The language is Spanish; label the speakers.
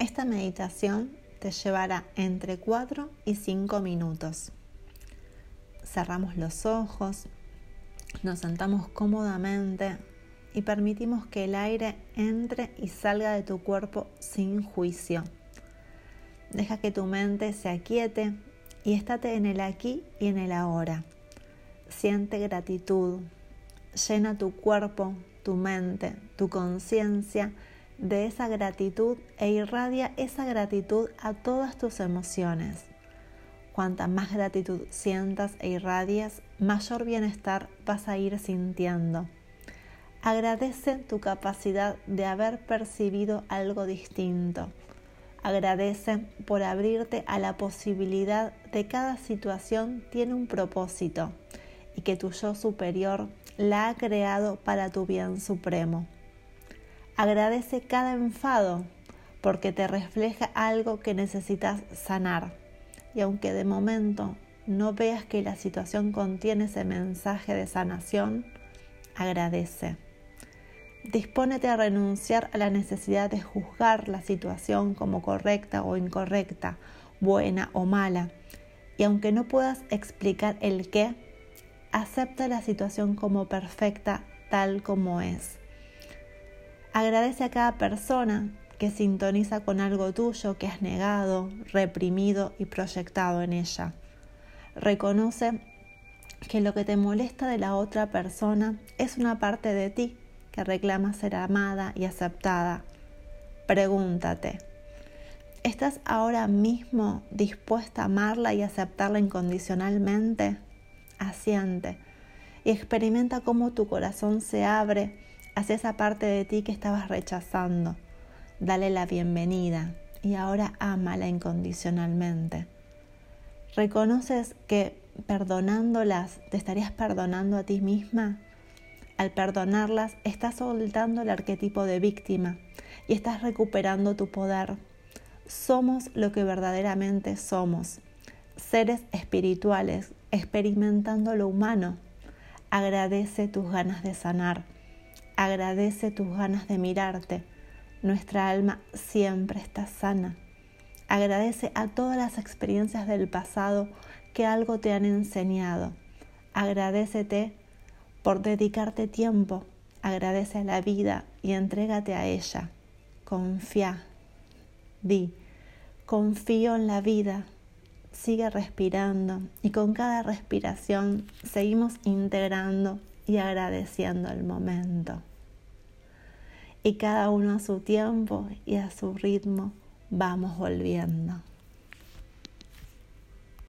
Speaker 1: Esta meditación te llevará entre 4 y 5 minutos. Cerramos los ojos, nos sentamos cómodamente y permitimos que el aire entre y salga de tu cuerpo sin juicio. Deja que tu mente se aquiete y estate en el aquí y en el ahora. Siente gratitud, llena tu cuerpo, tu mente, tu conciencia de esa gratitud e irradia esa gratitud a todas tus emociones. Cuanta más gratitud sientas e irradias, mayor bienestar vas a ir sintiendo. Agradece tu capacidad de haber percibido algo distinto. Agradece por abrirte a la posibilidad de cada situación tiene un propósito y que tu yo superior la ha creado para tu bien supremo. Agradece cada enfado porque te refleja algo que necesitas sanar. Y aunque de momento no veas que la situación contiene ese mensaje de sanación, agradece. Dispónete a renunciar a la necesidad de juzgar la situación como correcta o incorrecta, buena o mala. Y aunque no puedas explicar el qué, acepta la situación como perfecta tal como es. Agradece a cada persona que sintoniza con algo tuyo que has negado, reprimido y proyectado en ella. Reconoce que lo que te molesta de la otra persona es una parte de ti que reclama ser amada y aceptada. Pregúntate, ¿estás ahora mismo dispuesta a amarla y aceptarla incondicionalmente? Asiente y experimenta cómo tu corazón se abre hacia esa parte de ti que estabas rechazando. Dale la bienvenida y ahora ámala incondicionalmente. ¿Reconoces que perdonándolas te estarías perdonando a ti misma? Al perdonarlas estás soltando el arquetipo de víctima y estás recuperando tu poder. Somos lo que verdaderamente somos, seres espirituales experimentando lo humano. Agradece tus ganas de sanar Agradece tus ganas de mirarte. Nuestra alma siempre está sana. Agradece a todas las experiencias del pasado que algo te han enseñado. Agradecete por dedicarte tiempo. Agradece a la vida y entrégate a ella. Confía. Di, confío en la vida. Sigue respirando y con cada respiración seguimos integrando y agradeciendo el momento y cada uno a su tiempo y a su ritmo vamos volviendo.